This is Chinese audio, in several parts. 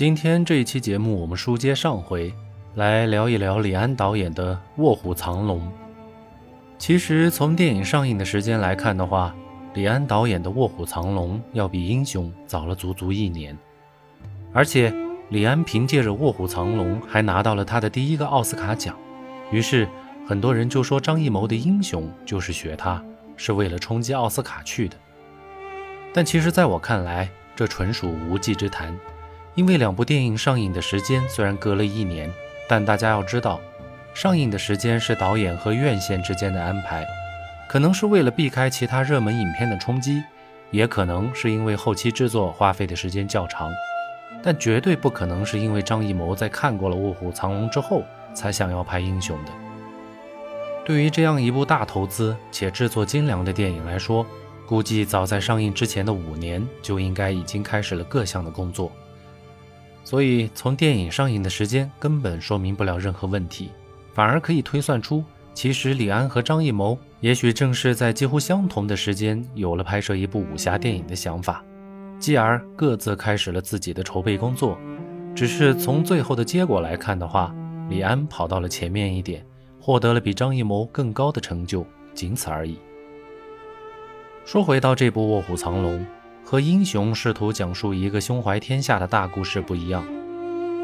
今天这一期节目，我们书接上回，来聊一聊李安导演的《卧虎藏龙》。其实从电影上映的时间来看的话，李安导演的《卧虎藏龙》要比《英雄》早了足足一年，而且李安凭借着《卧虎藏龙》还拿到了他的第一个奥斯卡奖。于是很多人就说张艺谋的《英雄》就是学他，是为了冲击奥斯卡去的。但其实在我看来，这纯属无稽之谈。因为两部电影上映的时间虽然隔了一年，但大家要知道，上映的时间是导演和院线之间的安排，可能是为了避开其他热门影片的冲击，也可能是因为后期制作花费的时间较长，但绝对不可能是因为张艺谋在看过了《卧虎藏龙》之后才想要拍《英雄》的。对于这样一部大投资且制作精良的电影来说，估计早在上映之前的五年就应该已经开始了各项的工作。所以，从电影上映的时间根本说明不了任何问题，反而可以推算出，其实李安和张艺谋也许正是在几乎相同的时间有了拍摄一部武侠电影的想法，继而各自开始了自己的筹备工作。只是从最后的结果来看的话，李安跑到了前面一点，获得了比张艺谋更高的成就，仅此而已。说回到这部《卧虎藏龙》。和英雄试图讲述一个胸怀天下的大故事不一样，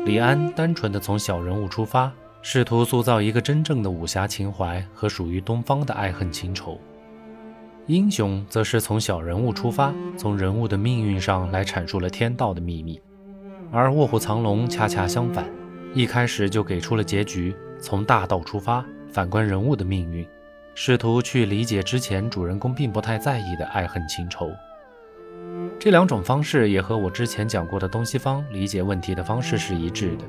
李安单纯的从小人物出发，试图塑造一个真正的武侠情怀和属于东方的爱恨情仇。英雄则是从小人物出发，从人物的命运上来阐述了天道的秘密。而卧虎藏龙恰恰相反，一开始就给出了结局，从大道出发，反观人物的命运，试图去理解之前主人公并不太在意的爱恨情仇。这两种方式也和我之前讲过的东西方理解问题的方式是一致的。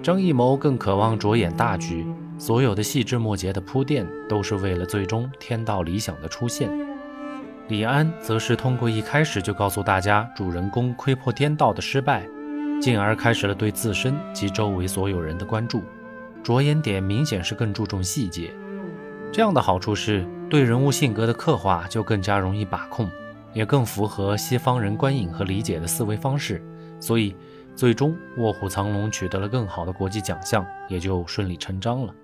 张艺谋更渴望着眼大局，所有的细枝末节的铺垫都是为了最终天道理想的出现。李安则是通过一开始就告诉大家主人公窥破天道的失败，进而开始了对自身及周围所有人的关注，着眼点明显是更注重细节。这样的好处是对人物性格的刻画就更加容易把控。也更符合西方人观影和理解的思维方式，所以最终《卧虎藏龙》取得了更好的国际奖项，也就顺理成章了。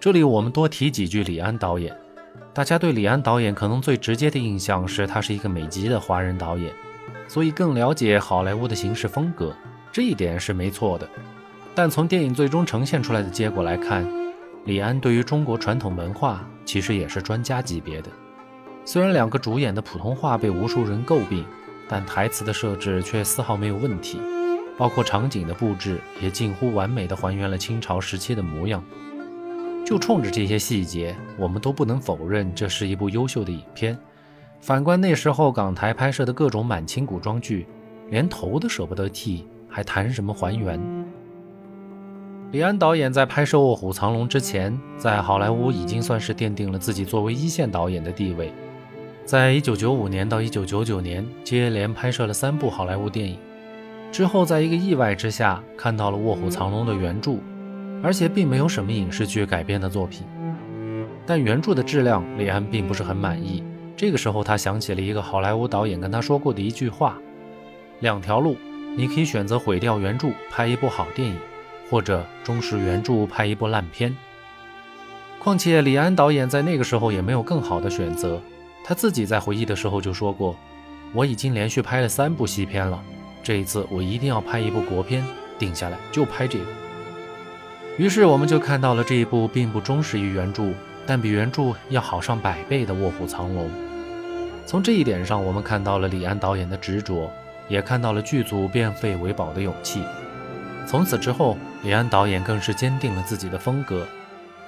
这里我们多提几句李安导演，大家对李安导演可能最直接的印象是他是一个美籍的华人导演，所以更了解好莱坞的行事风格，这一点是没错的。但从电影最终呈现出来的结果来看，李安对于中国传统文化其实也是专家级别的。虽然两个主演的普通话被无数人诟病，但台词的设置却丝毫没有问题，包括场景的布置也近乎完美的还原了清朝时期的模样。就冲着这些细节，我们都不能否认这是一部优秀的影片。反观那时候港台拍摄的各种满清古装剧，连头都舍不得剃，还谈什么还原？李安导演在拍摄《卧虎藏龙》之前，在好莱坞已经算是奠定了自己作为一线导演的地位。在一九九五年到一九九九年，接连拍摄了三部好莱坞电影。之后，在一个意外之下，看到了《卧虎藏龙》的原著，而且并没有什么影视剧改编的作品。但原著的质量，李安并不是很满意。这个时候，他想起了一个好莱坞导演跟他说过的一句话：“两条路，你可以选择毁掉原著，拍一部好电影，或者忠实原著，拍一部烂片。”况且，李安导演在那个时候也没有更好的选择。他自己在回忆的时候就说过：“我已经连续拍了三部西片了，这一次我一定要拍一部国片，定下来就拍这个。”于是我们就看到了这一部并不忠实于原著，但比原著要好上百倍的《卧虎藏龙》。从这一点上，我们看到了李安导演的执着，也看到了剧组变废为宝的勇气。从此之后，李安导演更是坚定了自己的风格。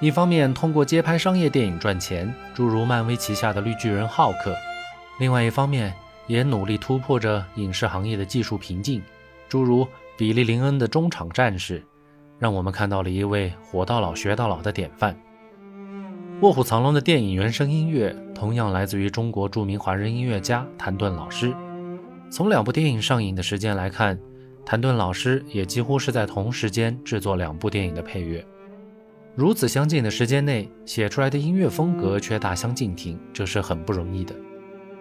一方面通过接拍商业电影赚钱，诸如漫威旗下的绿巨人浩克；另外一方面也努力突破着影视行业的技术瓶颈，诸如比利林恩的中场战士，让我们看到了一位活到老学到老的典范。《卧虎藏龙》的电影原声音乐同样来自于中国著名华人音乐家谭盾老师。从两部电影上映的时间来看，谭盾老师也几乎是在同时间制作两部电影的配乐。如此相近的时间内写出来的音乐风格却大相径庭，这是很不容易的。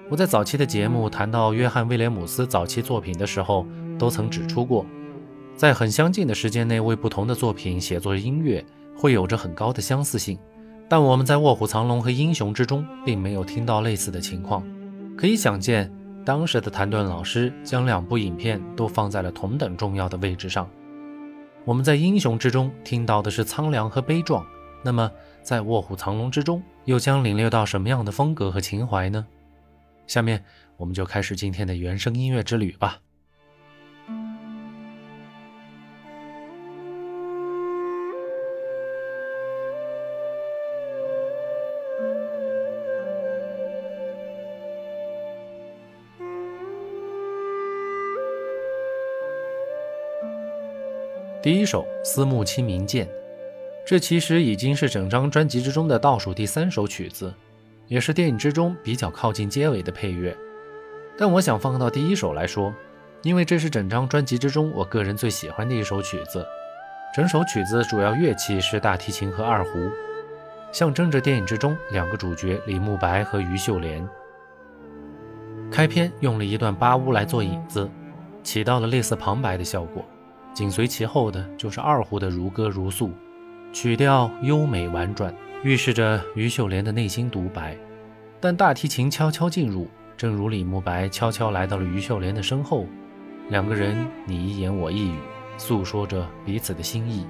我在早期的节目谈到约翰·威廉姆斯早期作品的时候，都曾指出过，在很相近的时间内为不同的作品写作音乐，会有着很高的相似性。但我们在《卧虎藏龙》和《英雄》之中，并没有听到类似的情况。可以想见，当时的谭盾老师将两部影片都放在了同等重要的位置上。我们在《英雄》之中听到的是苍凉和悲壮，那么在《卧虎藏龙》之中，又将领略到什么样的风格和情怀呢？下面我们就开始今天的原声音乐之旅吧。第一首《思慕清明剑》，这其实已经是整张专辑之中的倒数第三首曲子。也是电影之中比较靠近结尾的配乐，但我想放到第一首来说，因为这是整张专辑之中我个人最喜欢的一首曲子。整首曲子主要乐器是大提琴和二胡，象征着电影之中两个主角李慕白和于秀莲。开篇用了一段八乌来做引子，起到了类似旁白的效果，紧随其后的就是二胡的如歌如诉，曲调优美婉转。预示着于秀莲的内心独白，但大提琴悄悄进入，正如李慕白悄悄来到了于秀莲的身后，两个人你一言我一语，诉说着彼此的心意。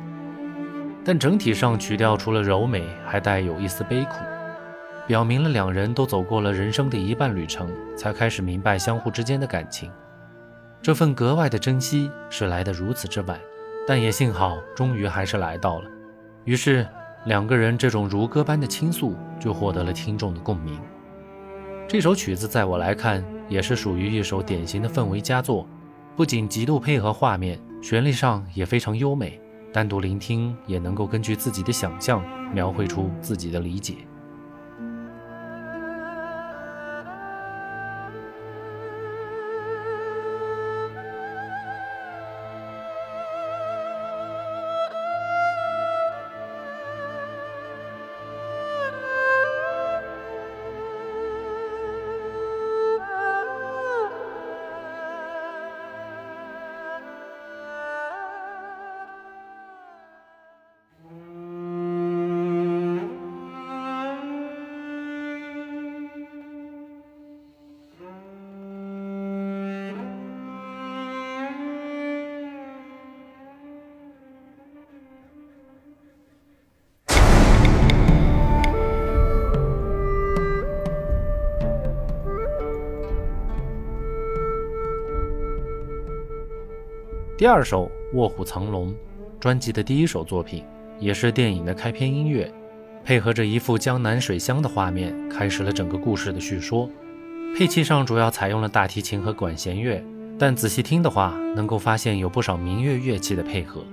但整体上曲调除了柔美，还带有一丝悲苦，表明了两人都走过了人生的一半旅程，才开始明白相互之间的感情。这份格外的珍惜是来得如此之晚，但也幸好，终于还是来到了。于是。两个人这种如歌般的倾诉，就获得了听众的共鸣。这首曲子在我来看，也是属于一首典型的氛围佳作，不仅极度配合画面，旋律上也非常优美。单独聆听，也能够根据自己的想象，描绘出自己的理解。第二首《卧虎藏龙》，专辑的第一首作品，也是电影的开篇音乐，配合着一幅江南水乡的画面，开始了整个故事的叙说。配器上主要采用了大提琴和管弦乐，但仔细听的话，能够发现有不少民乐乐器的配合。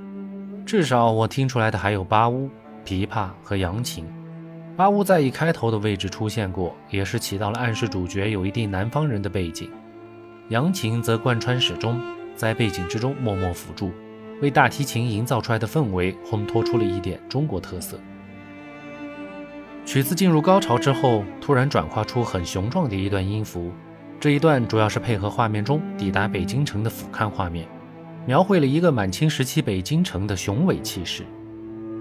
至少我听出来的还有八乌、琵琶和扬琴。八乌在一开头的位置出现过，也是起到了暗示主角有一定南方人的背景。扬琴则贯穿始终。在背景之中默默辅助，为大提琴营造出来的氛围烘托出了一点中国特色。曲子进入高潮之后，突然转化出很雄壮的一段音符，这一段主要是配合画面中抵达北京城的俯瞰画面，描绘了一个满清时期北京城的雄伟气势。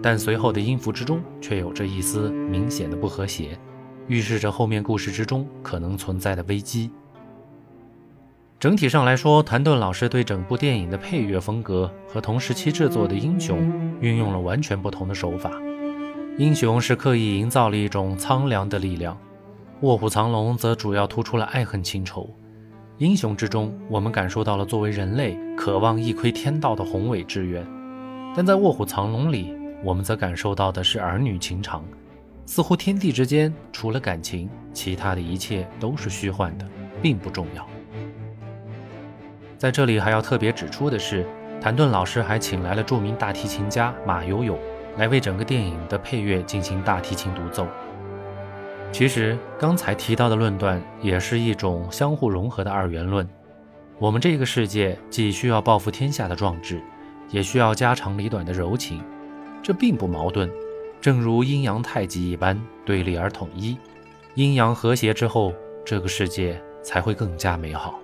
但随后的音符之中却有着一丝明显的不和谐，预示着后面故事之中可能存在的危机。整体上来说，谭盾老师对整部电影的配乐风格和同时期制作的《英雄》运用了完全不同的手法。《英雄》是刻意营造了一种苍凉的力量，《卧虎藏龙》则主要突出了爱恨情仇。《英雄》之中，我们感受到了作为人类渴望一窥天道的宏伟志愿；但在《卧虎藏龙》里，我们则感受到的是儿女情长，似乎天地之间除了感情，其他的一切都是虚幻的，并不重要。在这里还要特别指出的是，谭盾老师还请来了著名大提琴家马友友来为整个电影的配乐进行大提琴独奏。其实刚才提到的论断也是一种相互融合的二元论。我们这个世界既需要报复天下的壮志，也需要家长里短的柔情，这并不矛盾。正如阴阳太极一般，对立而统一。阴阳和谐之后，这个世界。才会更加美好。